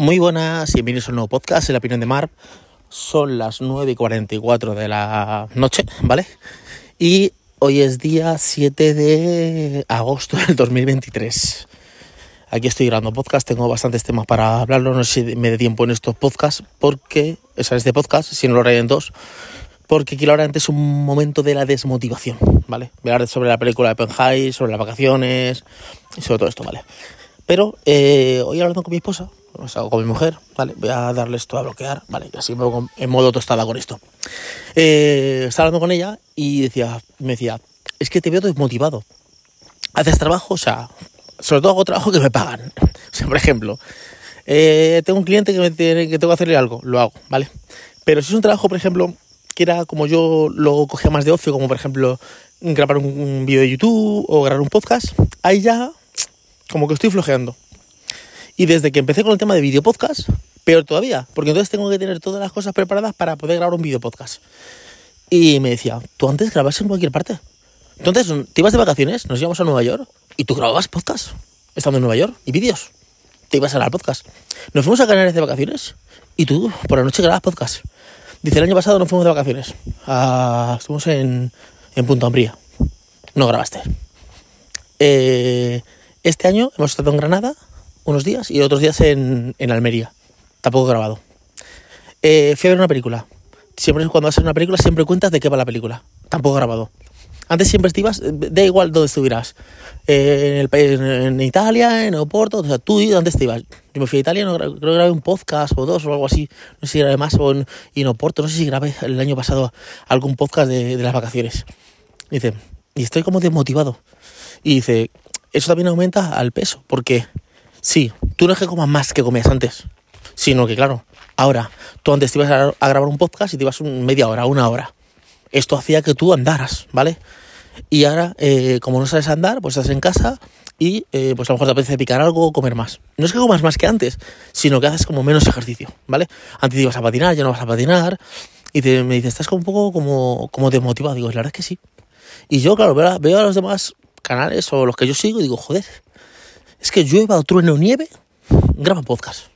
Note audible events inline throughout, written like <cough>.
Muy buenas y bienvenidos a un nuevo podcast, la opinión de Marv. Son las 9 y 44 de la noche, ¿vale? Y hoy es día 7 de agosto del 2023. Aquí estoy grabando podcast, tengo bastantes temas para hablarlo, no sé si me dé tiempo en estos podcasts, porque, esa es de podcast, si no lo haré en dos, porque hablar antes un momento de la desmotivación, ¿vale? Voy a hablar sobre la película de Penhai, sobre las vacaciones y sobre todo esto, ¿vale? Pero eh, hoy hablando con mi esposa, o sea, con mi mujer, ¿vale? Voy a darle esto a bloquear, ¿vale? Así me pongo en modo tostada con esto. Eh, estaba hablando con ella y decía, me decía, es que te veo desmotivado. Haces trabajo, o sea, sobre todo hago trabajo que me pagan. <laughs> O sea, por ejemplo, eh, tengo un cliente que, me tiene, que tengo que hacerle algo, lo hago, ¿vale? Pero si es un trabajo, por ejemplo, que era como yo lo cogía más de ocio, como por ejemplo grabar un, un vídeo de YouTube o grabar un podcast, ahí ya como que estoy flojeando. Y desde que empecé con el tema de video podcast, peor todavía, porque entonces tengo que tener todas las cosas preparadas para poder grabar un video podcast. Y me decía, tú antes grabas en cualquier parte. Entonces, te ibas de vacaciones, nos íbamos a Nueva York y tú grababas podcast estando en Nueva York y vídeos. Te ibas a grabar podcast. Nos fuimos a Canarias de vacaciones y tú por la noche grabas podcast. Dice, el año pasado nos fuimos de vacaciones. Ah, estuvimos en, en Punta Umbría. No grabaste. Eh, este año hemos estado en Granada unos días y otros días en, en Almería. Tampoco he grabado. Eh, fui a ver una película. Siempre cuando vas a ver una película siempre cuentas de qué va la película. Tampoco he grabado. Antes siempre ibas, da igual dónde estuvieras. Eh, en el país, en Italia, en Oporto, o sea, tú dónde te ibas. Yo me fui a Italia, no, creo que grabé un podcast o dos o algo así. No sé si grabé más o en, y en Oporto, no sé si grabé el año pasado algún podcast de, de las vacaciones. dice, y estoy como desmotivado. Y dice, eso también aumenta al peso, porque sí, tú no es que comas más que comías antes, sino que claro, ahora tú antes te ibas a, grabar un podcast y te ibas un, media hora, una hora. Esto hacía que tú andaras, ¿vale? Y ahora, eh, como no sabes andar, pues estás en casa y eh, pues a lo mejor te apetece picar algo o comer más. No es que comas más que antes, sino que haces como menos ejercicio, ¿vale? Antes ibas a patinar, ya no vas a patinar. Y te, me dices, estás un poco como, como desmotivado. Digo, la verdad es que sí. Y yo, claro, veo a, veo a los demás canales o los que yo sigo y digo, joder, es que llueva trueno nieve, graban podcast.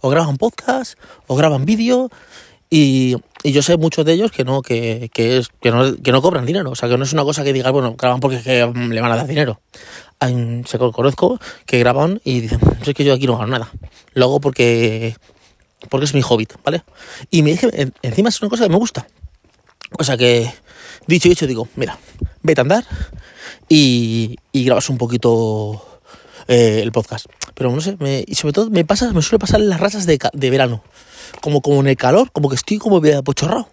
O graban podcast, o graban vídeo, y, y, yo sé muchos de ellos que no, que, que, es, que, no, que no cobran dinero. O sea, que no es una cosa que digas, bueno, graban porque que le van a dar dinero. Hay, se conozco que graban y dicen, es que yo aquí no gano nada. Lo hago porque, porque es mi hobbit, ¿vale? Y me dije, encima es una cosa que me gusta. O sea que, dicho y hecho, digo, mira, vete a andar, y, grabas un poquito eh, el podcast. Pero no sé, me, y sobre todo me pasa, me suele pasar en las razas de, verano. Como, como en el calor, como que estoy como apochorrado.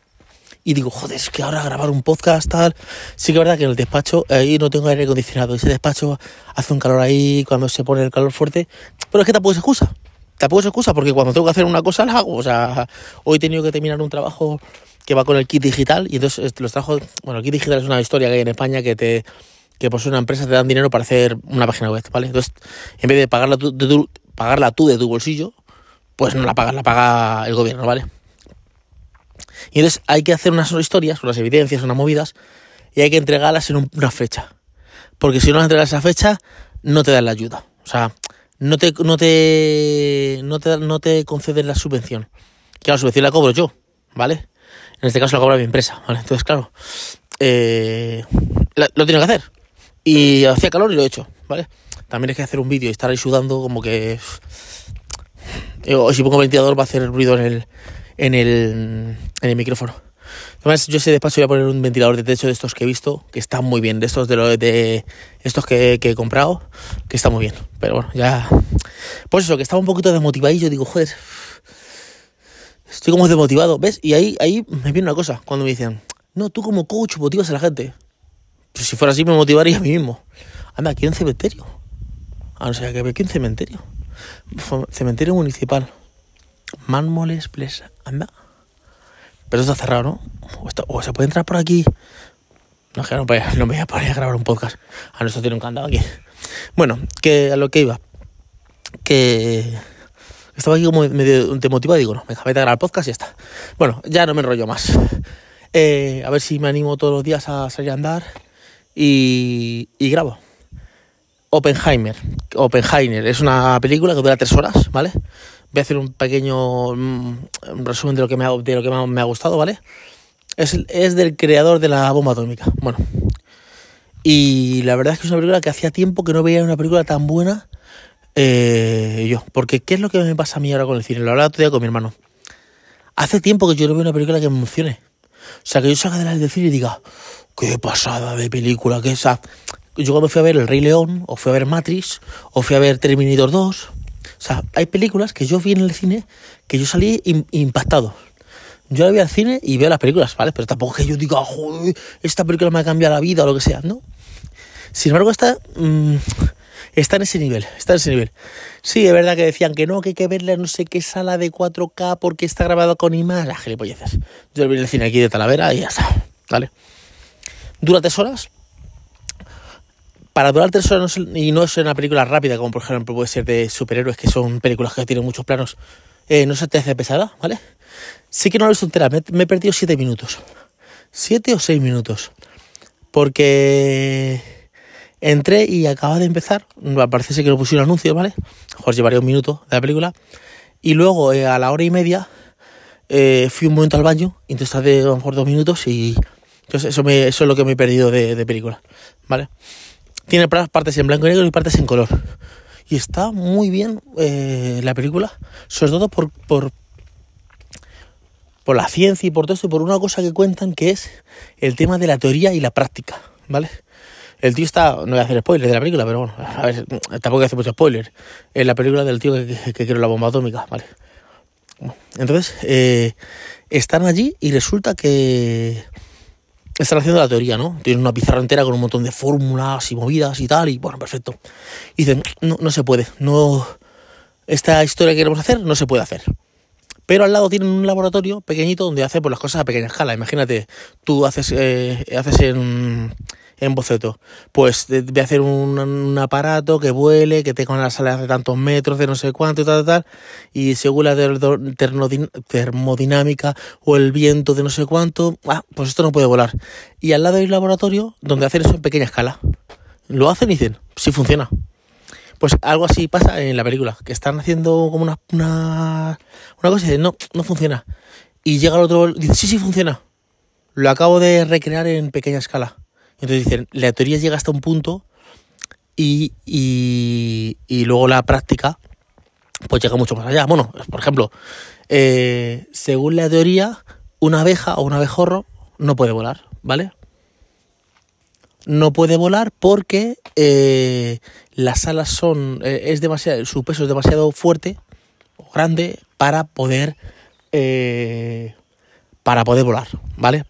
Y digo, joder, es que ahora grabar un podcast tal. Sí que es verdad que en el despacho ahí no tengo aire acondicionado. Ese despacho hace un calor ahí cuando se pone el calor fuerte. Pero es que tampoco es excusa. Tampoco es excusa porque cuando tengo que hacer una cosa la hago. O sea, hoy he tenido que terminar un trabajo que va con el kit digital. Y entonces los trabajos. Bueno, el kit digital es una historia que hay en España que te que por ser una empresa te dan dinero para hacer una página web, ¿vale? Entonces, en vez de pagarla tú de tu, pagarla tú de tu bolsillo, pues no la pagas, la paga el gobierno, ¿vale? Y entonces hay que hacer unas historias, unas evidencias, unas movidas, y hay que entregarlas en una fecha. Porque si no las entregas esa fecha, no te dan la ayuda. O sea, no te, no te, no te, no te conceden la subvención. Que la subvención la cobro yo, ¿vale? En este caso la cobra mi empresa, ¿vale? Entonces, claro, eh, lo tengo que hacer. Y hacía calor y lo he hecho, ¿vale? También es que hacer un vídeo y estar ahí sudando como que... O si pongo ventilador va a hacer ruido en el, en el, en el micrófono. Además, yo sé despacho voy a poner un ventilador de techo de estos que he visto, que están muy bien, de estos de, lo, de estos que, que, he comprado, que está muy bien. Pero bueno, ya... Pues eso, que estaba un poquito desmotivado y yo digo, joder, estoy como desmotivado, ¿ves? Y ahí, ahí me viene una cosa, cuando me dicen, no, tú como coach motivas a la gente. Pues si fuera así me motivaría a mí mismo. Anda, aquí hay un cementerio. Ah, no sé, aquí hay un cementerio. Cementerio municipal. Mánmoles, Ples. Anda. Pero está cerrado, ¿no? O, se puede entrar por aquí. No, que no, me voy a poner a grabar un podcast. Ah, no, esto tiene un candado aquí. Bueno, que a lo que iba. Que estaba aquí como medio demotivado y digo, no, venga, vete a grabar podcast y ya está. Bueno, ya no me enrollo más. Eh, a ver si me animo todos los días a salir a andar y, grabo. Oppenheimer. Oppenheimer es una película que dura tres horas, ¿vale? voy a hacer un pequeño mm, resumen de lo que me ha, de lo que me ha, gustado, ¿vale? Es, es del creador de la bomba atómica. Bueno, y la verdad es que es una película que hacía tiempo que no veía una película tan buena eh, yo. Porque, ¿qué es lo que me pasa a mí ahora con el cine? Lo hablaba otro día con mi hermano. Hace tiempo que yo no veo una película que me emocione. O sea, que yo salga del cine y diga, qué pasada de película, que esa. Yo cuando fui a ver El Rey León, o fui a ver Matrix, o fui a ver Terminator 2. O sea, hay películas que yo vi en el cine que yo salí impactado. Yo la vi al cine y veo las películas, ¿vale? Pero tampoco que yo diga, joder, esta película me ha cambiado la vida o lo que sea, ¿no? Sin embargo, esta mm, está en ese nivel, está en ese nivel. Sí, es verdad que decían que no, que hay que verla no sé qué sala de 4K porque está grabado con IMAX, las gilipolleces. Yo vi el cine aquí de Talavera y ya está, ¿vale? Dura tres horas. Para durar tres horas y no es una película rápida, como por ejemplo puede ser de superhéroes, que son películas que tienen muchos planos, eh, no se te hace pesada, ¿vale? Sí que no lo he visto entera, me, he perdido siete minutos. Siete o seis minutos. Porque Entré y acaba de empezar. Parece que no puse un anuncio, ¿vale? Mejor llevaría un minuto de la película. Y luego, eh, a la hora y media, eh, fui un momento al baño. Entonces tardé a lo mejor dos minutos y. Eso, es lo que me he perdido de, película, ¿vale? Tiene partes en blanco y negro y partes en color. Y está muy bien eh, la película, sobre todo por, por, por la ciencia y por todo esto, y por una cosa que cuentan que es el tema de la teoría y la práctica, ¿vale? El tío está, no voy a hacer spoilers de la película, pero bueno, a ver, tampoco voy a hacer mucho spoiler. Es la película del tío que, que, quiere la bomba atómica, ¿vale? Entonces, eh, están allí y resulta que están haciendo la teoría, ¿no? Tienen una pizarra entera con un montón de fórmulas y movidas y tal, y bueno, perfecto. Y dicen, no, no se puede, no. Esta historia que queremos hacer no se puede hacer. Pero al lado tienen un laboratorio pequeñito donde hacen pues, las cosas a pequeña escala. Imagínate, tú haces, eh, haces en en boceto. Pues voy a hacer un, aparato que vuele, que tenga las alas de tantos metros, de no sé cuánto y tal, tal, y según la termodinámica o el viento de no sé cuánto, ah, pues esto no puede volar. Y al lado hay un laboratorio donde hacen eso en pequeña escala. Lo hacen y dicen, sí funciona. Pues algo así pasa en la película, que están haciendo como una, una, una cosa y dicen, no, no funciona. Y llega el otro, dice, sí, sí funciona. Lo acabo de recrear en pequeña escala. Entonces dicen, la teoría llega hasta un punto y, y, luego la práctica pues llega mucho más allá. Bueno, por ejemplo, eh, según la teoría, una abeja o un abejorro no puede volar, ¿vale? No puede volar porque eh, las alas son, eh, es demasiado, su peso es demasiado fuerte o grande para poder, para poder volar, ¿vale?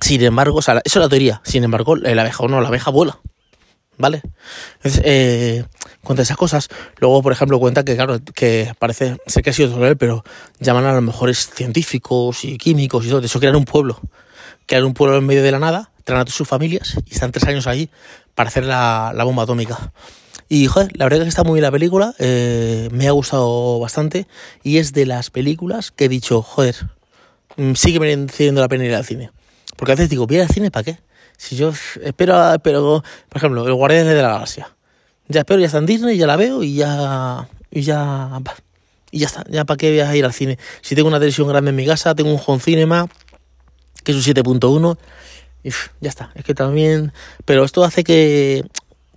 Sin embargo, o sea, eso es la teoría. Sin embargo, la abeja o no, la abeja vuela. ¿Vale? Entonces, eh, cuenta esas cosas. Luego, por ejemplo, cuenta que, claro, que parece, sé que ha sido él, pero llaman a los mejores científicos y químicos y todo. De eso crean un pueblo. Crean un pueblo en medio de la nada, traen a sus familias y están tres años ahí para hacer la, bomba atómica. Y, joder, la verdad es que está muy bien la película. Eh, me ha gustado bastante. Y es de las películas que he dicho, joder, mm, sigue mereciendo la pena ir al cine. Porque a veces digo, ¿voy al cine para qué? Si yo espero, pero, por ejemplo, el Guardián de la Galaxia. Ya espero, ya está en Disney, ya la veo y ya. Y ya. Y ya está. Ya para qué voy a ir al cine. Si tengo una televisión grande en mi casa, tengo un home cinema, que es un 7.1. Y ya está. Es que también. Pero esto hace que,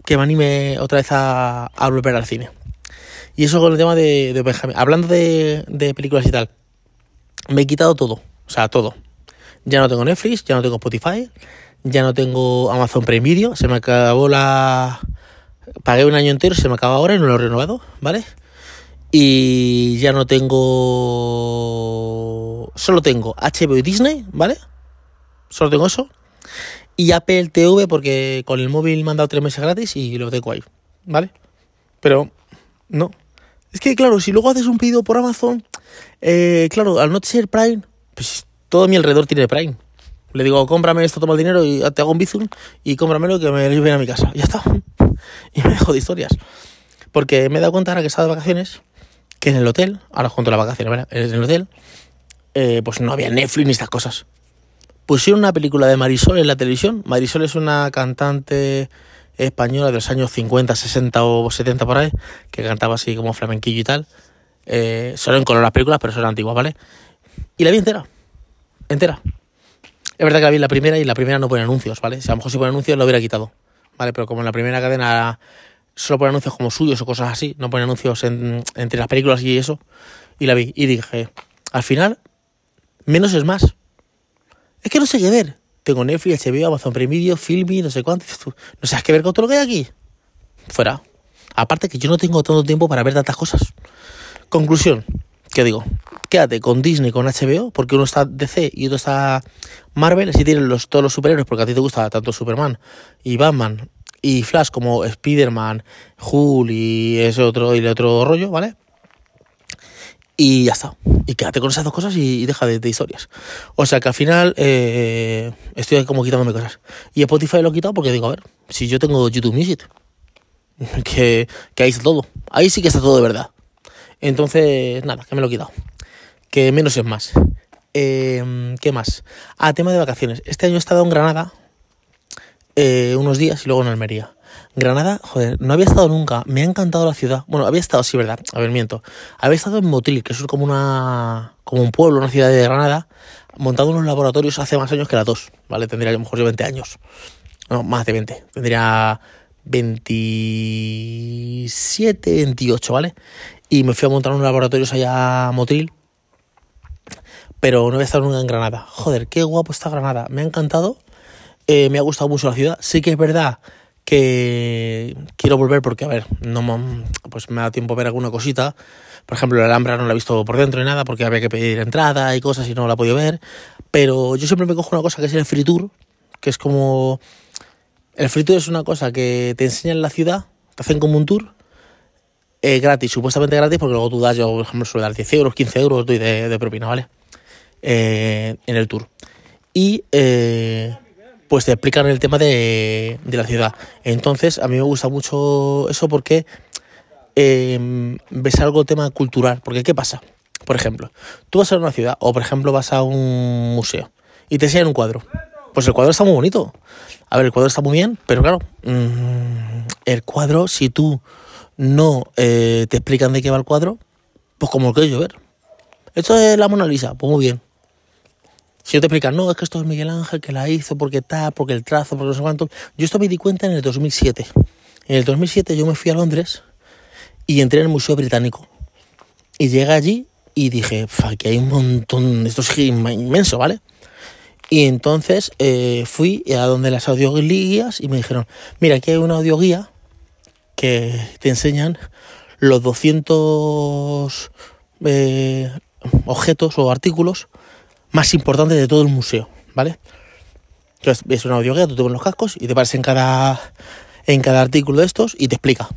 que me anime otra vez a, a volver al cine. Y eso con el tema de, de Benjamin. Hablando de, de películas y tal. Me he quitado todo. O sea, todo. Ya no tengo Netflix, ya no tengo Spotify, ya no tengo Amazon Prime Video, se me acabó la... Pagué un año entero, se me acaba ahora y no lo he renovado, ¿vale? Y ya no tengo... Solo tengo HBO y Disney, ¿vale? Solo tengo eso. Y Apple TV porque con el móvil me han dado tres meses gratis y lo tengo ahí, ¿vale? Pero no. Es que claro, si luego haces un pedido por Amazon, eh, claro, al no ser Prime, pues todo mi alrededor tiene Prime. Le digo, cómprame esto, toma el dinero y te hago un bizum y cómpramelo que me lo a mi casa. Y ya está. <laughs> Y me dejo de historias. Porque me he dado cuenta ahora que estaba de vacaciones, que en el hotel, ahora junto a las vacaciones, ¿verdad? En el hotel, eh, pues no había Netflix ni estas cosas. Pusieron una película de Marisol en la televisión. Marisol es una cantante española de los años 50, 60 o 70 por ahí, que cantaba así como flamenquillo y tal. Eh, solo en color las películas, pero son antiguas, ¿vale? Y la vi entera. Entera. Es verdad que la vi en la primera y la primera no pone anuncios, ¿vale? Si a lo mejor si pone anuncios lo hubiera quitado, ¿vale? Pero como en la primera cadena solo pone anuncios como suyos o cosas así, no pone anuncios entre las películas y eso, y la vi y dije, al final, menos es más. Es que no sé qué ver. Tengo Netflix, HBO, Amazon Prime Video, Filmi, no sé cuánto. No sabes qué ver con todo lo que hay aquí. Fuera. Aparte que yo no tengo tanto tiempo para ver tantas cosas. Conclusión, ¿qué digo? Quédate con Disney, con HBO, porque uno está DC y otro está Marvel, así tienen los, todos los superhéroes, porque a ti te gusta tanto Superman y Batman y Flash como Spider-Man, Hulk y ese otro y el otro rollo, ¿vale? Y ya está. Y quédate con esas dos cosas y, deja de, historias. O sea que al final eh, estoy como quitándome cosas. Y Spotify lo he quitado porque digo, a ver, si yo tengo YouTube Music, <laughs> que, que ahí está todo. Ahí sí que está todo de verdad. Entonces, nada, que me lo he quitado. Que menos es más. Em, ¿Qué más? Ah, tema de vacaciones. Este año he estado en Granada eh, unos días y luego en Almería. Granada, joder, no había estado nunca. Me ha encantado la ciudad. Bueno, había estado, sí, verdad. A ver, miento. Había estado en Motril, que es como una. como un pueblo, una ciudad de Granada, montado unos laboratorios hace más años que la dos, ¿vale? Tendría a lo mejor yo 20 años. No, más de 20. Tendría 27, 28, ¿vale? Y me fui a montar unos laboratorios allá a Motril. Pero no había estado nunca en Granada. Joder, qué guapo está Granada. Me ha encantado. Eh, me ha gustado mucho la ciudad. Sí que es verdad que quiero volver porque, a ver, no pues me da tiempo a ver alguna cosita. Por ejemplo, la Alhambra no la he visto por dentro ni nada porque había que pedir entrada y cosas y no la he podido ver. Pero yo siempre me cojo una cosa que es el free tour, que es como... El free tour es una cosa que te enseñan en la ciudad, te hacen como un tour, eh, gratis, supuestamente gratis, porque luego tú das, yo por ejemplo suelo dar 10 euros, 15 euros de, de propina, ¿vale? Eh, en el tour. Y... Eh, pues te explican el tema de, la ciudad. Entonces, a mí me gusta mucho eso porque em, ves algo tema cultural. Porque, ¿qué pasa? Por ejemplo, tú vas a una ciudad o, por ejemplo, vas a un museo y te enseñan un cuadro. Pues el cuadro está muy bonito. A ver, el cuadro está muy bien, pero claro, mm, el cuadro, si tú no eh, te explican de qué va el cuadro, pues como lo quieres yo ver. Esto es la Mona Lisa, pues muy bien. Si yo te explican, no, es que esto es Miguel Ángel que la hizo, porque tal, porque el trazo, porque no sé cuánto. Yo esto me di cuenta en el 2007. En el 2007 yo me fui a Londres y entré en el Museo Británico. Y llegué allí y dije, aquí hay un montón, esto es inmenso, ¿vale? Y entonces eh, fui a donde las audioguías y me dijeron, mira, aquí hay una audioguía que te enseñan los 200 eh, objetos o artículos más importante de todo el museo, ¿vale? Entonces ves una audioguía, tú te pones los cascos y te paras en cada, en cada artículo de estos y te explica.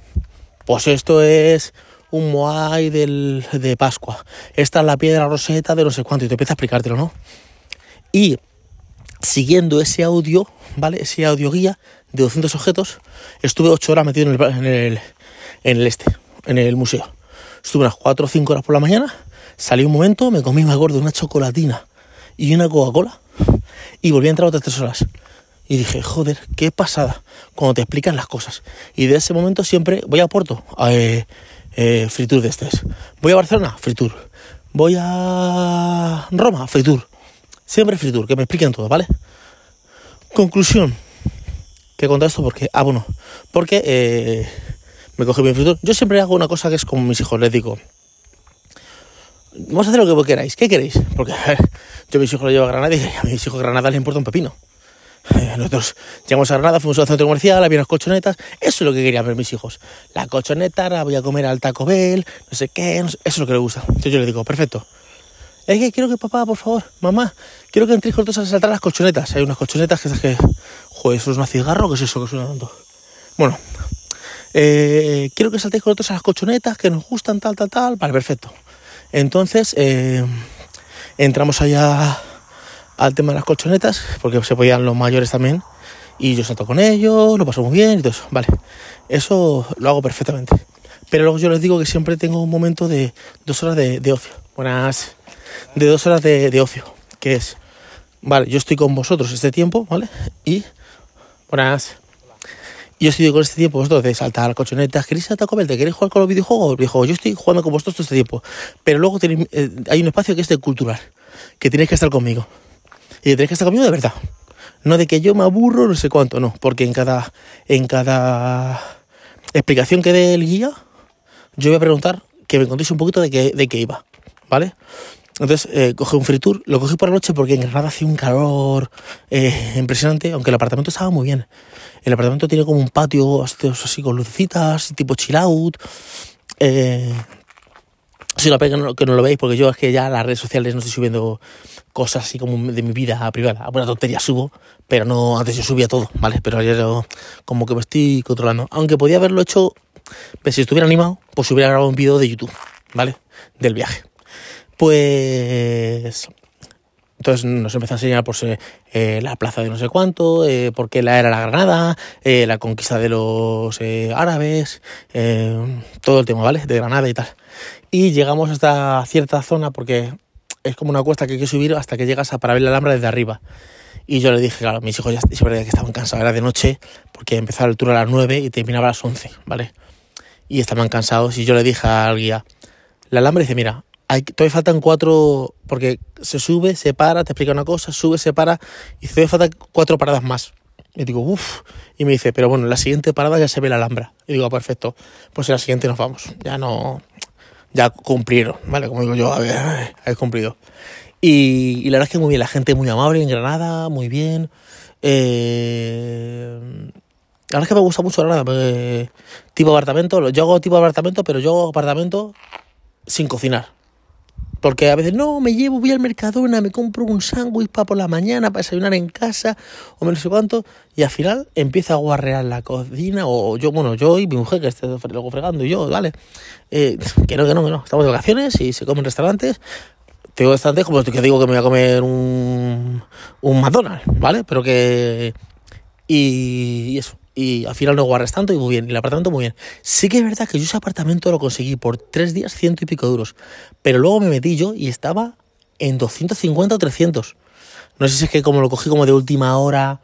Pues esto es un moai de Pascua. Esta es la piedra roseta de no sé cuánto y te empieza a explicártelo, ¿no? Y siguiendo ese audio, ¿vale? Ese audioguía de 200 objetos, estuve 8 horas metido en el, en el, este, en el museo. Estuve unas 4 o 5 horas por la mañana, salí un momento, me comí, me acuerdo, una chocolatina y una Coca-Cola. Y volví a entrar otras tres horas. Y dije, joder, qué pasada cuando te explican las cosas. Y de ese momento siempre voy a Puerto, a eh, eh, Fritur de estrés. Voy a Barcelona, Fritur. Voy a Roma, Fritur. Siempre Fritur, que me expliquen todo, ¿vale? Conclusión. Que contar esto porque, ah, bueno, porque eh, me coge bien Fritur. Yo siempre hago una cosa que es como mis hijos, les digo, vamos a hacer lo que queráis. ¿Qué queréis? Porque a ver, yo a mis hijos lo llevo a Granada y a mis hijos Granada les importa un pepino. Eh, nosotros llegamos a Granada, fuimos al centro comercial, había unas colchonetas. Eso es lo que querían ver mis hijos. La colchoneta, ahora voy a comer al Taco Bell, no sé qué, eso es lo que les gusta. Entonces yo les digo, perfecto. Es que quiero que papá, por favor, mamá, quiero que entréis con todos a saltar las colchonetas. Hay unas colchonetas que es que, joder, eso es una cigarro, ¿qué es eso que suena tanto? Bueno, eh, quiero que saltéis con otros a las colchonetas que nos gustan, tal, tal, tal. Vale, perfecto. Entonces eh, entramos allá al tema de las colchonetas, porque se podían los mayores también, y yo salto con ellos, lo paso muy bien y todo eso. Vale, eso lo hago perfectamente. Pero luego yo les digo que siempre tengo un momento de dos horas de, ocio. Buenas, de dos horas de, de, ocio, que es, vale, yo estoy con vosotros este tiempo, ¿vale? Y, buenas. Yo estoy con este tiempo vosotros de saltar colchonetas, ¿queréis saltar a ¿Te queréis jugar con los videojuegos? Dijo, yo estoy jugando con vosotros todo este tiempo. Pero luego tenéis, eh, hay un espacio que es de cultural, que tenéis que estar conmigo. Y tenéis que estar conmigo de verdad. No de que yo me aburro, no sé cuánto, no. Porque en cada, en cada explicación que dé el guía, yo voy a preguntar que me contéis un poquito de qué, de qué iba. ¿Vale? Entonces eh, cogí un free tour, lo cogí por la noche porque en Granada hacía un calor eh, impresionante, aunque el apartamento estaba muy bien. El apartamento tiene como un patio así con lucecitas, tipo chill out. Eh, pena que no, lo veis, porque yo es que ya en las redes sociales no estoy subiendo cosas así como de mi vida privada. Buena tontería subo, pero no, antes yo subía todo, ¿vale? Pero ayer como que me estoy controlando. Aunque podía haberlo hecho, pues si estuviera animado, pues hubiera grabado un vídeo de YouTube, ¿vale? Del viaje. Pues entonces nos empezó a enseñar pues, eh, eh, la plaza de no sé cuánto, eh, por qué la era la Granada, eh, la conquista de los árabes, todo el tema, ¿vale? De Granada y tal. Y llegamos hasta cierta zona porque es como una cuesta que hay que subir hasta que llegas a para ver la Alhambra desde arriba. Y yo le dije, claro, mis hijos ya verdad que estaban cansados, era de noche, porque empezaba el tour a las 9 y terminaba a las 11, ¿vale? Y estaban cansados y yo le dije al guía, la Alhambra dice, mira, todavía faltan cuatro, porque se sube, se para, te explica una cosa, sube, se para, y todavía faltan cuatro paradas más. Y digo, uff, y me dice, pero bueno, en la siguiente parada ya se ve la Alhambra. Y digo, perfecto, pues en la siguiente nos vamos, ya no, ya cumplieron, ¿vale? Como digo yo, a ver, habéis cumplido. Y, la verdad es que muy bien, la gente muy amable en Granada, muy bien. Eh, la verdad es que me gusta mucho Granada, tipo apartamento, yo hago tipo apartamento, pero yo hago apartamento sin cocinar. Porque a veces, no, me llevo, voy al Mercadona, me compro un sándwich para por la mañana, para desayunar en casa, o no sé cuánto, y al final empieza a guarrear la cocina, o yo, bueno, yo y mi mujer que esté luego fregando, y yo, vale, eh, <laughs> que no, que no, que no, estamos de vacaciones y se comen restaurantes, tengo restaurantes como que digo que me voy a comer un, un McDonald's, ¿vale? Pero que... y eso y al final no guardas tanto y muy bien, y el apartamento muy bien. Sí que es verdad que yo ese apartamento lo conseguí por tres días ciento y pico euros, pero luego me metí yo y estaba en 250 o 300. No sé si es que como lo cogí como de última hora,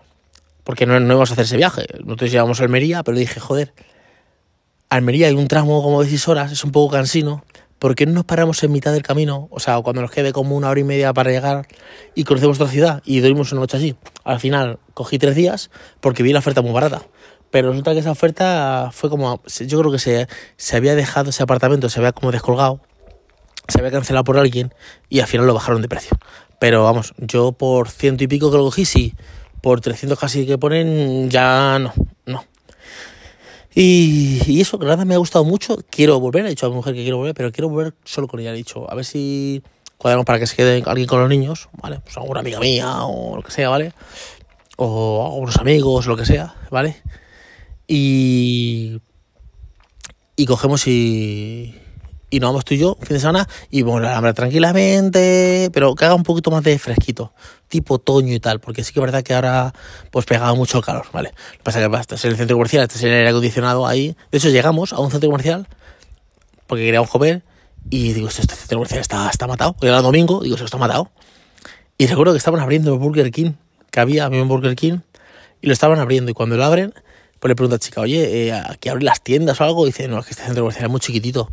porque no, no íbamos a hacer ese viaje, nosotros íbamos a Almería, pero dije, joder, Almería hay un tramo como de 6 horas, es un poco cansino, ¿por qué no nos paramos en mitad del camino? O sea, cuando nos quede como una hora y media para llegar y conocemos otra ciudad y dormimos una noche allí. Al final cogí tres días porque vi la oferta muy barata. Pero resulta que esa oferta fue como, yo creo que se, se había dejado ese apartamento, se había como descolgado, se había cancelado por alguien y al final lo bajaron de precio. Pero vamos, yo por ciento y pico que lo cogí, sí. Por 300 casi que ponen, ya no, no. Y, y, eso, nada, me ha gustado mucho. Quiero volver, he dicho a mi mujer que quiero volver, pero quiero volver solo con ella. He dicho, a ver si cuadramos para que se quede alguien con los niños, ¿vale? Pues alguna amiga mía o lo que sea, ¿vale? O algunos amigos, lo que sea, ¿vale? Y. Y cogemos y. Y nos vamos tú y yo, fin de semana, y bueno, la hambre tranquilamente, pero que haga un poquito más de fresquito tipo otoño y tal, porque sí que es verdad que ahora pues pegaba mucho el calor, ¿vale? Lo que pasa es que estás en el centro comercial, estás en el aire acondicionado ahí. De hecho, llegamos a un centro comercial porque queríamos comer y digo, este, centro comercial está, está matado. Era domingo, digo, se está matado. Y recuerdo que estaban abriendo el Burger King, que había, había un Burger King, y lo estaban abriendo. Y cuando lo abren, pues le pregunta a la chica, oye, eh, ¿aquí abren las tiendas o algo? Dice, no, es que este centro comercial es muy chiquitito.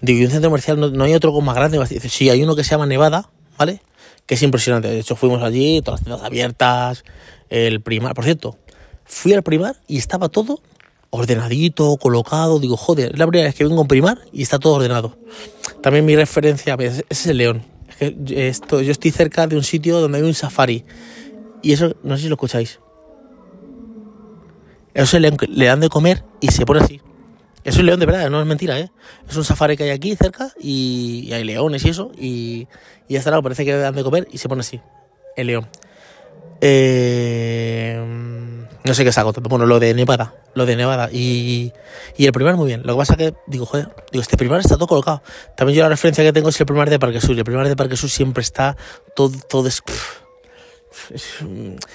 Digo, ¿y un centro comercial no, hay otro más grande? Y dice, sí, hay uno que se llama Nevada, ¿vale? que es impresionante. De hecho, fuimos allí, todas las tiendas abiertas, el primar. Por cierto, fui al primar y estaba todo ordenadito, colocado. Digo, joder, es la primera vez que vengo a un primar y está todo ordenado. También mi referencia ese es el león. Es que esto, yo estoy cerca de un sitio donde hay un safari. Y eso, no sé si lo escucháis. Eso es que le dan de comer y se pone así. Es un león de verdad, no es mentira, ¿eh? Es un safari que hay aquí cerca y, hay leones y eso. Y, y hasta lado parece que dan de comer y se pone así, el león. Eh, no sé qué saco, bueno, lo de Nevada, lo de Nevada. Y, y el primer muy bien. Lo que pasa que, digo, joder, digo, este primer está todo colocado. También yo la referencia que tengo es el primer de Parque Sur. Y el primer de Parque Sur siempre está todo, todo es,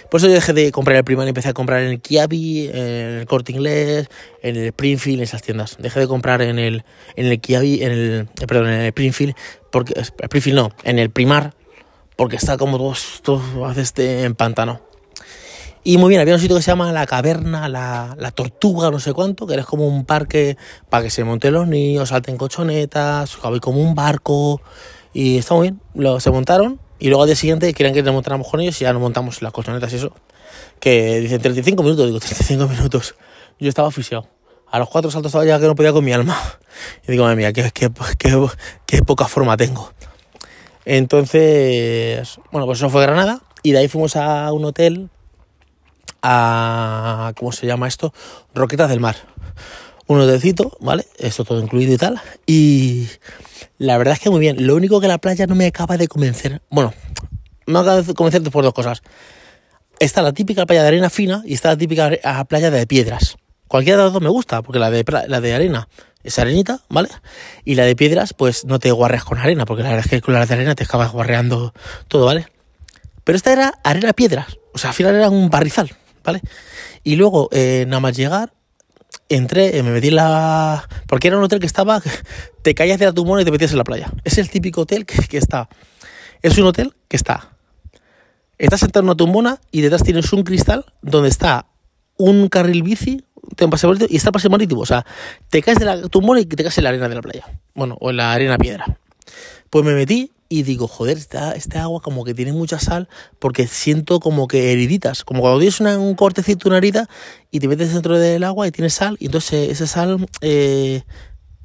por eso yo dejé de comprar el primar y empecé a comprar en el Kiabi, en el Corte Inglés, en el Springfield, en esas tiendas. Dejé de comprar en el, en el Kiabi, en el, eh, perdón, en el Springfield, porque, Springfield no, en el Primar, porque está como todos, todos a veces en pantano. Y muy bien, había un sitio que se llama La Caverna, La, la Tortuga, no sé cuánto, que era como un parque para que se monten los niños, salten cochonetas, como un barco. Y está muy bien, lo, se montaron y luego al día siguiente querían que nos montáramos con ellos y ya nos montamos las cochonetas y eso. Que dicen 35 minutos, digo 35 minutos. Yo estaba asfixiado. A los cuatro saltos estaba ya que no podía con mi alma. Y digo, madre mía, qué, qué, qué, qué poca forma tengo. Entonces, bueno, pues eso fue Granada. Y de ahí fuimos a un hotel, a, ¿cómo se llama esto? Roquetas del Mar. Un hotelcito, ¿vale? Esto todo incluido y tal. Y la verdad es que muy bien. Lo único que la playa no me acaba de convencer. Bueno, me acaba de convencer por dos cosas. Está la típica playa de arena fina y está la típica playa de piedras. Cualquiera de las dos me gusta, porque la de, la de arena es arenita, ¿vale? Y la de piedras, pues no te guarreas con arena, porque la verdad es que con la de arena te acabas guarreando todo, ¿vale? Pero esta era arena piedras, o sea, al final era un barrizal, ¿vale? Y luego, eh, nada más llegar, entré, eh, me metí en la... Porque era un hotel que estaba, te caías de la tumbona y te metías en la playa. Es el típico hotel que, que está... Es un hotel que está... Estás sentado en una tumbona y detrás tienes un cristal donde está un carril bici, un paseo marítimo y está el paseo marítimo. O sea, te caes de la tumbona y te caes en la arena de la playa. Bueno, o en la arena piedra. Pues me metí y digo, joder, esta, este agua como que tiene mucha sal porque siento como que heriditas. Como cuando tienes una, un cortecito, una herida y te metes dentro del agua y tienes sal y entonces esa sal eh,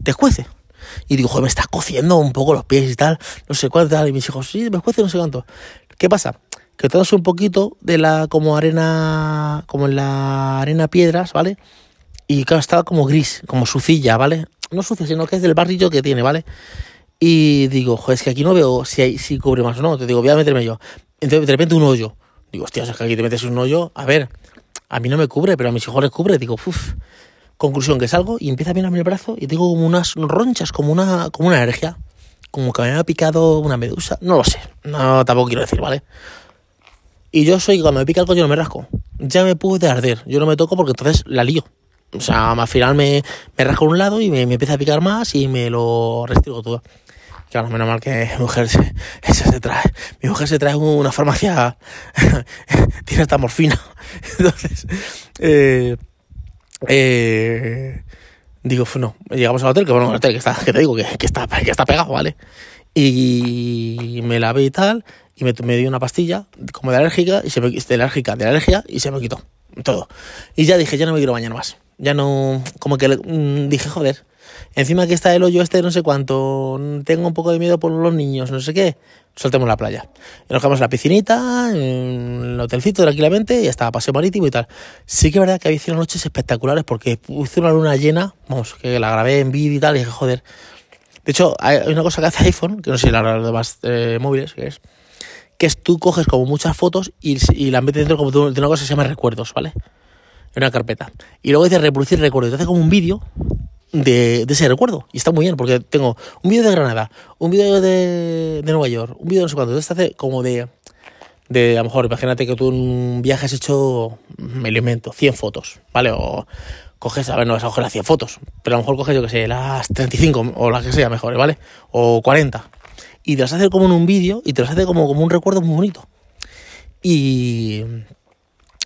te escuece. Y digo, joder, me está cociendo un poco los pies y tal, no sé cuánto tal. Y mis hijos, sí, me escuece no sé cuánto. ¿Qué pasa? que todos un poquito de la como arena, como en la arena piedras, ¿vale? Y claro, estaba como gris, como sucilla, ¿vale? No sucia, sino que es del barrillo que tiene, ¿vale? Y digo, joder, es que aquí no veo si hay, si cubre más o no. Te digo, voy a meterme yo. Entonces, de repente un hoyo. Digo, hostia, es que aquí te metes un hoyo. A ver, a mí no me cubre, pero a mis hijos les cubre. Digo, uff. Conclusión, que salgo y empieza a mirarme el brazo y tengo como unas ronchas, como una, como una alergia. Como que me había picado una medusa. No lo sé. No, tampoco quiero decir, ¿vale? Y yo soy, cuando me pica algo, yo no me rasco. Ya me pude arder. Yo no me toco porque entonces la lío. O sea, al final me, me rasco un lado y me, empieza a picar más y me lo restrigo todo. Claro, menos mal que mi mujer se, <laughs> se trae. Mi mujer se trae una farmacia. <laughs> tiene esta morfina. <laughs> Entonces, eh, eh, digo, no, llegamos al hotel, que bueno, hotel que está, que te digo, que, que, está, que está pegado, ¿vale? Y me lavé y tal, y me, me dio una pastilla como de alérgica y se me de alérgica, de alergia y se me quitó todo. Y ya dije, ya no me quiero bañar más. Ya no, como que mm, dije, joder, encima que está el hoyo este no sé cuánto, tengo un poco de miedo por los niños, no sé qué, soltemos la playa. Y nos quedamos en la piscinita, en el hotelcito tranquilamente, y estaba paseo marítimo y tal. Sí que es verdad que había sido noches espectaculares porque hice una luna llena, vamos, que la grabé en vídeo y tal, y dije, joder. De hecho, hay una cosa que hace iPhone, que no sé si la de demás eh, móviles, que es que es tú coges como muchas fotos y, y las metes dentro como de una cosa que se llama recuerdos, ¿vale? En una carpeta. Y luego dices reproducir recuerdos. Te hace como un vídeo de, ese recuerdo. Y está muy bien, porque tengo un vídeo de Granada, un vídeo de, de, Nueva York, un vídeo de no sé cuánto. Entonces hace como de, de, a lo mejor, imagínate que tú en un viaje has hecho, me alimento, 100 fotos, ¿vale? O coges, a ver, no vas a coger las 100 fotos, pero a lo mejor coges, yo que sé, las 35 o las que sea mejor, ¿vale? O 40 y te las hace como en un vídeo y te las hace como, como un recuerdo muy bonito. Y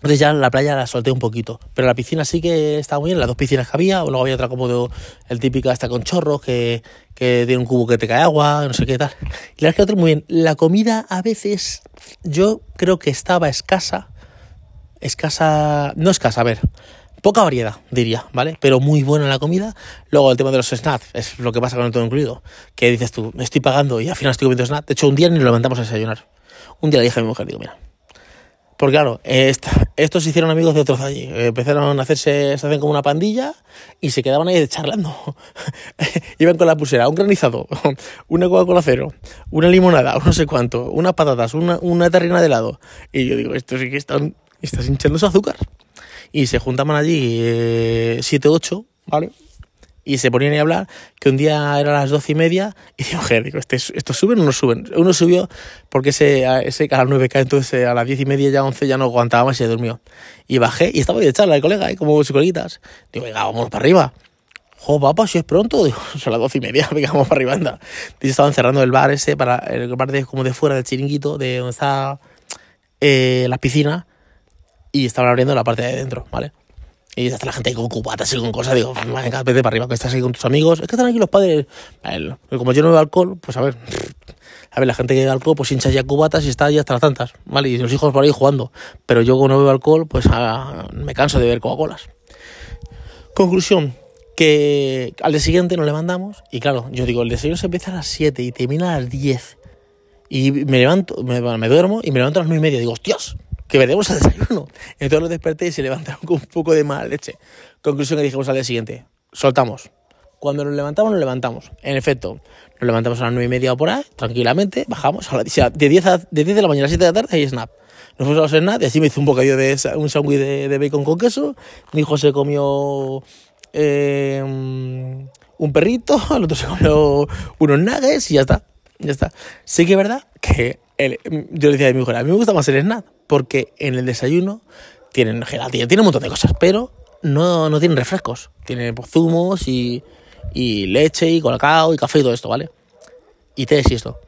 entonces ya la playa la solté un poquito, pero la piscina sí que estaba muy bien, las dos piscinas que había, luego había otra como el típico hasta con chorros, que, que tiene un cubo que te cae agua, no sé qué tal. Y la verdad es que otra muy bien. La comida a veces yo creo que estaba escasa, escasa, no escasa, a ver, Poca variedad, diría, ¿vale? Pero muy buena la comida. Luego el tema de los snacks, es lo que pasa con el todo incluido. Que dices tú, estoy pagando y al final estoy comiendo snacks. De hecho, un día ni lo levantamos a desayunar. Un día le dije a mi mujer, digo, mira. Porque claro, estos se hicieron amigos de otros allí. Empezaron a hacerse, se hacen como una pandilla y se quedaban ahí charlando. <laughs> Iban con la pulsera, un granizado, <laughs> una Coca-Cola cero, una limonada, no sé cuánto, unas patatas, una, una terrina de helado. Y yo digo, esto sí que están, estás hinchando su azúcar y se juntaban allí eh, siete, ocho, ¿vale? Y se ponían a hablar, que un día era a las doce y media, y digo, joder, digo, ¿estos esto suben o no suben? Uno subió porque ese, ese a las nueve cae, entonces a las diez y media, ya once, ya no aguantaba más y se durmió. Y bajé, y estaba de charla el colega, ¿eh? como psicolitas. Digo, venga, vamos para arriba. Jo, papá, si es pronto, <laughs> digo, son las doce y media, venga, vamos para arriba, anda. Y estaban cerrando el bar ese, para el bar de, como de fuera del chiringuito, de donde está eh, la piscina, y estaban abriendo la parte de dentro, ¿vale? Y está la gente ahí con cubatas y con cosas. Digo, venga, vete para arriba, que estás ahí con tus amigos. Es que están aquí los padres. Como yo no bebo alcohol, pues a ver. <laughs> A ver, la gente que bebe alcohol, pues hincha ya cubatas y está ya hasta las tantas, ¿vale? Y los hijos por ahí jugando. Pero yo, como no bebo alcohol, pues me canso de ver Coca-Colas. Conclusión, que al día siguiente nos levantamos y claro, yo digo, el desayuno se empieza a las 7 y termina a las 10. Y me levanto, me, me duermo y me levanto a las 9 y media. Digo, hostias, que veremos el desayuno. Entonces lo desperté y se levantaron con un poco de mala leche. Conclusión que dijimos al día siguiente, soltamos. Cuando nos levantamos, nos levantamos. En efecto, nos levantamos a las nueve y media o por ahí, tranquilamente, bajamos. A la, de, 10 de 10 de la mañana a 7 de la tarde hay snap. Nos fuimos a los snap y así me hizo un bocadillo de un sándwich de, bacon con queso. Mi hijo se comió eh, un perrito, <laughs> el otro se comió unos nuggets y ya está. Ya está. Sí que es verdad que yo le decía a mi mujer, a mí me gusta más el snack porque en el desayuno tienen gelatina, tiene un montón de cosas, pero no, no tienen refrescos. Tienen zumos y, y leche y colacao y café y todo esto, ¿vale? Y té y esto.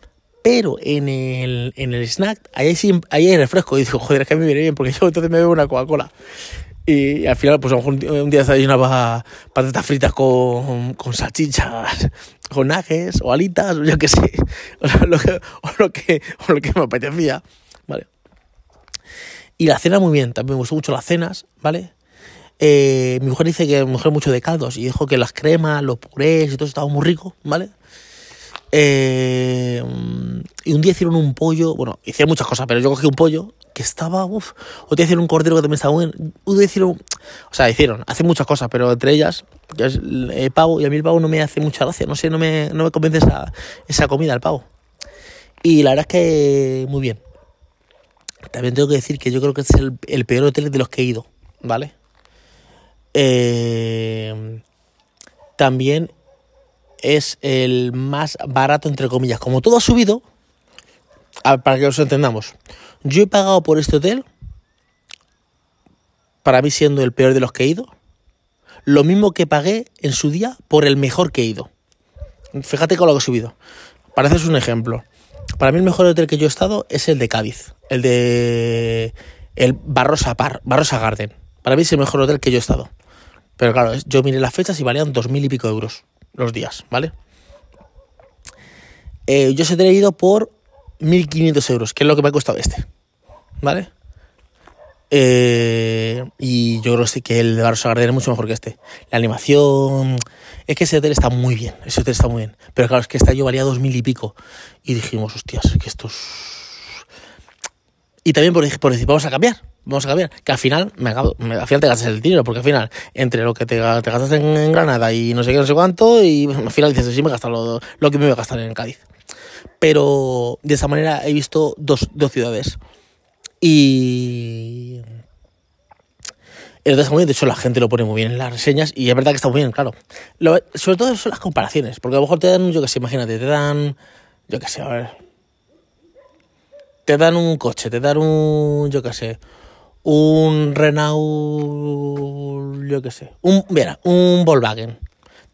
Pero en el, en el snack, ahí hay, ahí hay refresco. Y digo, joder, es que me viene bien porque yo entonces me bebo una Coca-Cola. Y, al final, pues a lo mejor un día desayunaba patatas fritas con, con salchichas, con najes o alitas, yo qué sé, <laughs> o lo que, o lo que, o lo que me apetecía, ¿vale? Y la cena muy bien, también me gustó mucho las cenas, ¿vale? Eh, mi mujer dice que mi mujer mucho de caldos y dijo que las cremas, los purés y todo estaba muy rico, ¿vale? Eh, y un día hicieron un pollo, bueno, hicieron muchas cosas, pero yo cogí un pollo que estaba, uff, otro día hicieron un cordero que también estaba bien, un día hicieron, o sea, hicieron, hacen muchas cosas, pero entre ellas, es el pavo, y a mí el pavo no me hace mucha gracia, no sé, no me, no me convence esa, esa comida, el pavo. Y la verdad es que muy bien, también tengo que decir que yo creo que es el, peor hotel de los que he ido, ¿vale? Eh, también es el más barato, entre comillas. Como todo ha subido, para que os entendamos, yo he pagado por este hotel, para mí siendo el peor de los que he ido, lo mismo que pagué en su día por el mejor que he ido. Fíjate con lo que he subido. Para haceros un ejemplo. Para mí el mejor hotel que yo he estado es el de Cádiz, el de el Barrosa Par, Barrosa Garden. Para mí es el mejor hotel que yo he estado. Pero claro, yo miré las fechas y valían dos mil y pico euros los días, ¿vale? Eh, yo se he ido por 1.500 euros, que es lo que me ha costado este, ¿vale? Eh, y yo creo que el de Barrosa Garden es mucho mejor que este. La animación. Es que ese hotel está muy bien. Ese hotel está muy bien. Pero claro, es que este yo valía dos mil y pico. Y dijimos, hostias, que estos. Y también por, por decir, vamos a cambiar. Vamos a cambiar. Que al final, me acabo, al final te gastas el dinero. Porque al final, entre lo que te, gastas en, Granada y no sé qué, no sé cuánto. Y al final dices, sí, me he gastado lo, lo que me voy a gastar en Cádiz. Pero de esa manera he visto dos, dos ciudades. Y el de hecho la gente lo pone muy bien en las reseñas y es verdad que está muy bien, claro. sobre todo son las comparaciones, porque a lo mejor te dan, yo que sé, imagínate, te dan, yo que sé, a ver, te dan un coche, te dan un, yo que sé, un Renault, yo que sé, un, mira, un Volkswagen,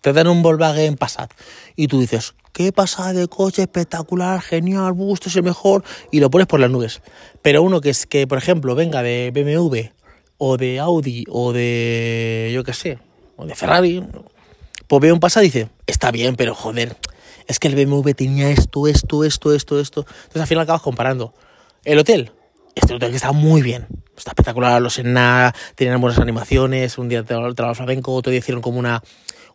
te dan un Volkswagen Passat y tú dices, qué pasada de coche, espectacular, genial, gusto, es el mejor, y lo pones por las nubes. Pero uno que es que, por ejemplo, venga de BMW o de Audi o de, yo qué sé, o de Ferrari, pues ve un pasado y dice, está bien, pero joder, es que el BMW tenía esto, esto, esto, esto, esto. Entonces al final acabas comparando. El hotel, este está muy bien, está espectacular, los nada, tienen buenas animaciones, un día lo flamenco, otro día hicieron como una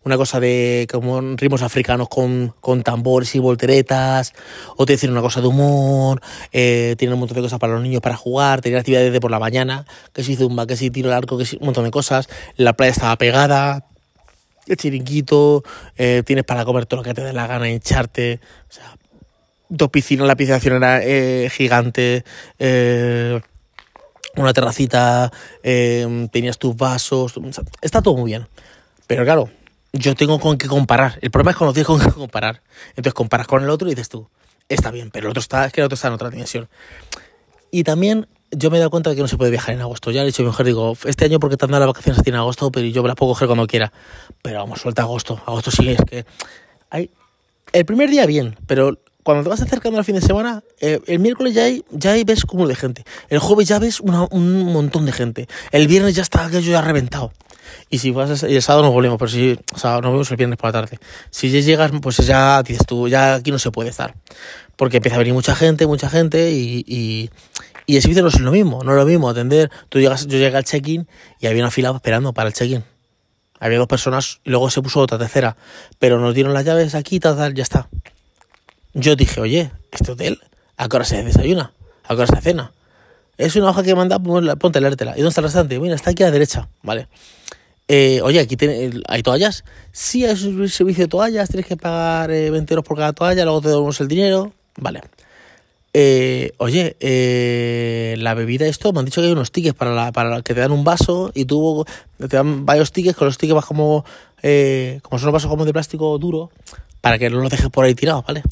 una cosa de como ritmos africanos con, con tambores y volteretas, o te decir una cosa de humor, eh, tiene un montón de cosas para los niños para jugar, tenía actividades de por la mañana, que si zumba, que si tiro el arco, que si un montón de cosas, la playa estaba pegada, el chiringuito, eh, tienes para comer todo lo que te dé la gana, hincharte, o sea, dos piscinas, la piscina era eh, gigante, eh, una terracita, tenías tus vasos, está todo muy bien. Pero claro, yo tengo con qué comparar. El problema es cuando tienes con qué comparar. Entonces comparas con el otro y dices tú, está bien, pero el otro está, es que el otro está en otra dimensión. Y también yo me he dado cuenta de que no se puede viajar en agosto. Ya le he dicho a mi mujer, digo, este año porque te han dado las vacaciones en agosto, pero yo me las puedo coger cuando quiera. Pero vamos, suelta agosto. Agosto sí es que hay... El primer día bien, pero cuando te vas acercando al fin de semana, eh, el miércoles ya, hay, ya hay, ves cúmulo de gente. El jueves ya ves un montón de gente. El viernes ya está aquello ya reventado. Y si vas el sábado nos volvemos, pero si o sea, nos vemos el viernes por la tarde. Si ya llegas, pues ya dices tú, ya aquí no se puede estar. Porque empieza a venir mucha gente, mucha gente y, y, y el servicio no es lo mismo, no es lo mismo atender. Tú llegas, yo llegué al check-in y había una fila esperando para el check-in. Había dos personas y luego se puso otra tercera. Pero nos dieron las llaves aquí, tal, tal, ya está. Yo dije, oye, este hotel, ¿a qué hora se desayuna? ¿A qué hora se cena? Es una hoja que manda, ponte, leértela. ¿Y dónde está el restaurante? Mira, está aquí a la derecha, ¿vale? Eh, oye, aquí tiene, hay toallas. Sí, hay un servicio de toallas, tienes que pagar 20 eh, euros por cada toalla, luego te damos el dinero. Vale. Eh, oye, eh, la bebida, esto, me han dicho que hay unos tickets para, la, para que te dan un vaso y tú te dan varios tickets, con los tickets vas como, eh, como son los vasos como de plástico duro, para que no los dejes por ahí tirados, ¿vale?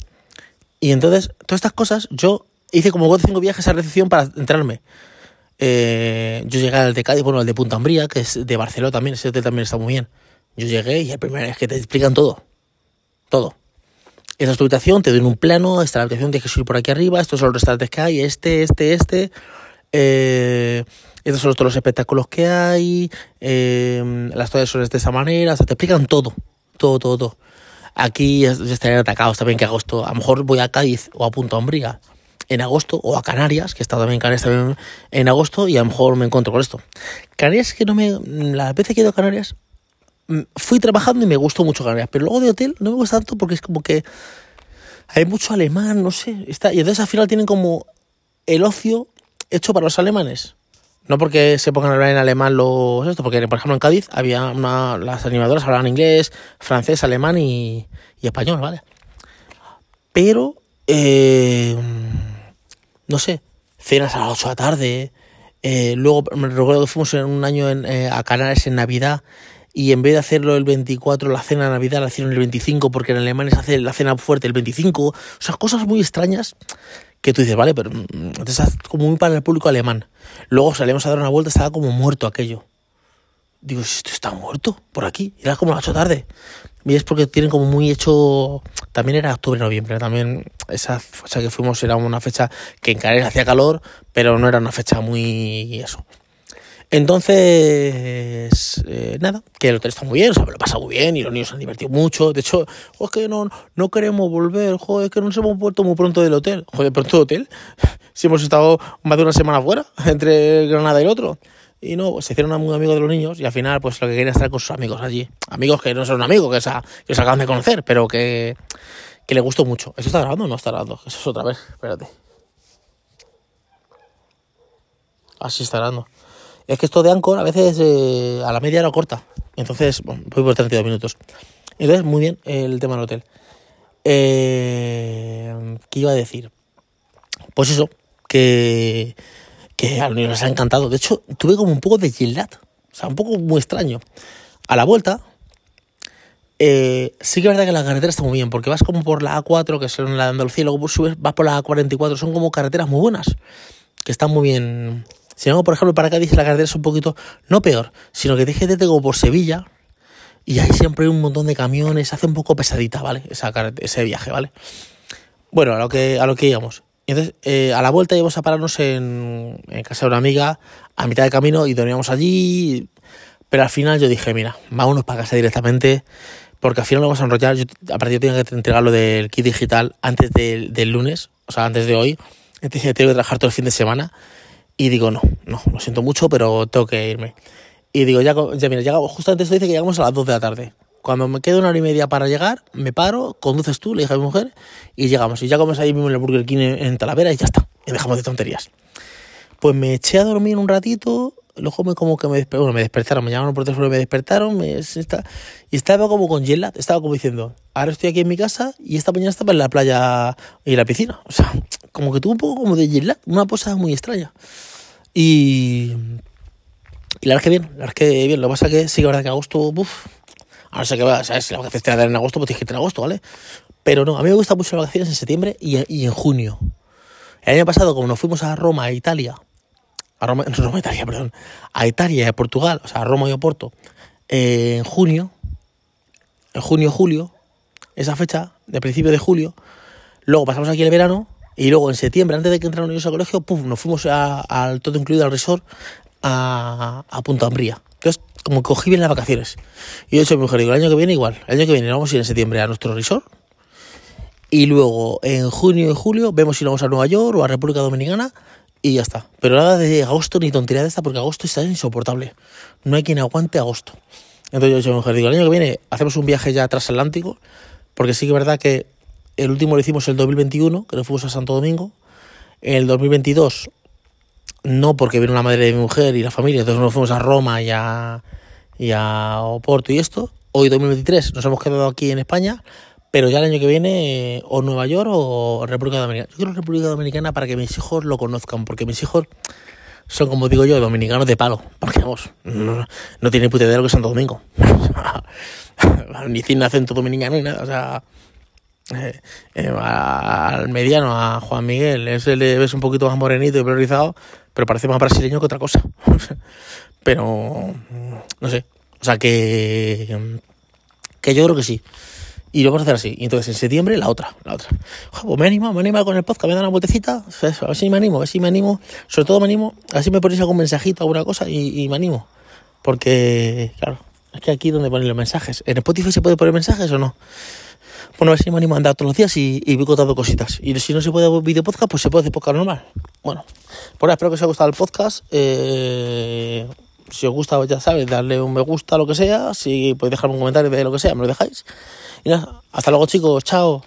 Y entonces, todas estas cosas, yo hice como 4 o 5 viajes a recepción para entrarme. Eh, yo llegué al de Cádiz, bueno, al de Punta Umbría, que es de Barcelona también, ese hotel también está muy bien. Yo llegué y el primer es que te explican todo. Todo. Esta es tu habitación, te doy un plano, esta es la habitación, tienes que subir por aquí arriba, estos son los restaurantes que hay, este, este, este. Eh, estos son todos los espectáculos que hay, eh, las toallas son de esta manera, o sea, te explican todo, todo, todo, todo. Aquí estarían atacados también que agosto, a lo mejor voy a Cádiz o a Punta Umbría en agosto, o a Canarias, que he estado también en Canarias también en agosto, y a lo mejor me encuentro con esto. Canarias que no me... La vez que he ido a Canarias, mm, fui trabajando y me gustó mucho Canarias, pero luego de hotel no me gusta tanto porque es como que hay mucho alemán, no sé, está, y entonces al final tienen como el ocio hecho para los alemanes. No porque se pongan a hablar en alemán los esto, porque por ejemplo en Cádiz había una, las animadoras hablaban inglés, francés, alemán y, español, ¿vale? Pero eh, no sé, cenas a las 8 de la tarde. Eh, luego me recuerdo que fuimos en un año en, eh, a Canarias en Navidad y en vez de hacerlo el 24, la cena de Navidad la hicieron el 25 porque en alemán se hace la cena fuerte el 25. O sea, cosas muy extrañas que tú dices, vale, pero mm, entonces como muy para el público alemán. Luego salimos a dar una vuelta, estaba como muerto aquello. Digo, esto está muerto por aquí, era como las 8 tarde. Y es porque tienen como muy hecho. También era octubre, noviembre. También esa fecha que fuimos era una fecha que en Canarias hacía calor, pero no era una fecha muy. Eso. Entonces, eh, nada, que el hotel está muy bien, o sea, lo pasa muy bien y los niños se han divertido mucho. De hecho, es que no, no queremos volver, joder, es que no nos hemos vuelto muy pronto del hotel. Joder, pronto del hotel, <laughs> si hemos estado más de una semana fuera, <laughs> entre Granada y el otro. Y no, pues se hicieron muy amigos de los niños y al final pues lo que querían estar con sus amigos allí. Amigos que no son amigos, que, que se acaban de conocer, pero que, que le gustó mucho. ¿Eso está grabando o no está grabando? Eso es otra vez, espérate. Así está grabando. Es que esto de Anchor a veces eh, a la media lo corta. Entonces, voy por 32 minutos. Entonces, muy bien el tema del hotel. Eh, ¿Qué iba a decir? Pues eso, que que a les ha encantado. De hecho, tuve como un poco de jet o sea, un poco muy extraño. A la vuelta, eh, sí que es verdad que la carretera está muy bien, porque vas como por la A4, que es la de Andalucía, y luego subes, vas por la A44, son como carreteras muy buenas, que están muy bien. Si no, por ejemplo, para acá dice la carretera es un poquito, no peor, sino que te como por Sevilla, y ahí siempre hay un montón de camiones, hace un poco pesadita, ¿vale? Esa, ese viaje, ¿vale? Bueno, a lo que, a lo que íbamos. Entonces, eh, a la vuelta íbamos a pararnos en, casa de una amiga, a mitad de camino, y dormíamos allí. Pero al final yo dije, mira, vámonos para casa directamente, porque al final lo vamos a enrollar. Yo, aparte, yo tengo que entregar lo del kit digital antes del, lunes, o sea, antes de hoy. Entonces, tengo que trabajar todo el fin de semana. Y digo, no, no, lo siento mucho, pero tengo que irme. Y digo, ya, ya mira, llegamos, justamente dice que llegamos a las 2 de la tarde. Cuando me quedo una hora y media para llegar, me paro, conduces tú, le dije a mi mujer, y llegamos. Y ya comes ahí mismo en el Burger King en Talavera y ya está. Y dejamos de tonterías. Pues me eché a dormir un ratito, luego me como que me bueno, me despertaron, me llamaron por teléfono, me despertaron, me, y estaba como con jet estaba como diciendo, ahora estoy aquí en mi casa y esta mañana estaba en la playa y en la piscina. O sea, como que tuve un poco como de jet una cosa muy extraña. Y, y la verdad es que bien, la verdad es que bien, lo que pasa es que sí que la verdad que agosto, uff, Ahora sé que va, ¿sabes? Si la vacaciones te dar en agosto, pues tienes que ir en agosto, ¿vale? Pero no, a mí me gustan mucho las vacaciones en septiembre y, en junio. El año pasado, como nos fuimos a Roma, a Italia, a Roma, <laughs> Roma, Italia, perdón, a Italia a Portugal, o sea, a Roma y a Porto, eh, en junio, en junio, julio, esa fecha, de principio de julio, Luego pasamos aquí el verano y luego en septiembre, antes de que entraran ellos al colegio, pum, nos fuimos al todo incluido al resort a, a Punta Ambría. Entonces, como cogí bien las vacaciones. Y yo he dicho a mi mujer, digo, el año que viene igual. El año que viene vamos a ir en septiembre a nuestro resort. Y luego en junio y julio vemos si vamos a Nueva York o a República Dominicana y ya está. Pero nada de agosto ni tontería de esta porque agosto está insoportable. No hay quien aguante agosto. Entonces yo he mujer, digo, el año que viene hacemos un viaje ya transatlántico porque sí que es verdad que el último lo hicimos el 2021, que nos fuimos a Santo Domingo. El 2022 no porque vino la madre de mi mujer y la familia, entonces nos fuimos a Roma y a, y a Oporto y esto. Hoy 2023 nos hemos quedado aquí en España, pero ya el año que viene o Nueva York o República Dominicana. Yo quiero República Dominicana para que mis hijos lo conozcan, porque mis hijos son, como digo yo, dominicanos de palo, porque vamos, no, no tienen puta de lo que Santo Domingo. <laughs> ni tiene acento dominicano ni nada, o sea... Eh, eh, al mediano, a Juan Miguel, ese le ves un poquito más morenito y priorizado, pero parece más brasileño que otra cosa. <laughs> pero, no sé, o sea que, que yo creo que sí. Y lo vamos a hacer así. Y entonces en septiembre la otra, la otra. pues me animo, me animo con el podcast, me da una vueltecita, a ver si me animo, a ver si me animo. Sobre todo me animo, a ver si me ponéis algún mensajito, alguna cosa y, me animo. Porque, claro, es que aquí donde ponen los mensajes. ¿En Spotify se puede poner mensajes o no? Bueno, a ver si me animo a andar todos los días y, y voy contando cositas. Y si no se puede video podcast, pues se puede hacer podcast normal. Bueno, pues espero que os haya gustado el podcast. Eh, si os gusta, ya sabéis, darle un me gusta, lo que sea. Si podéis dejarme un comentario de lo que sea, me lo dejáis. Y nada, hasta luego chicos, chao.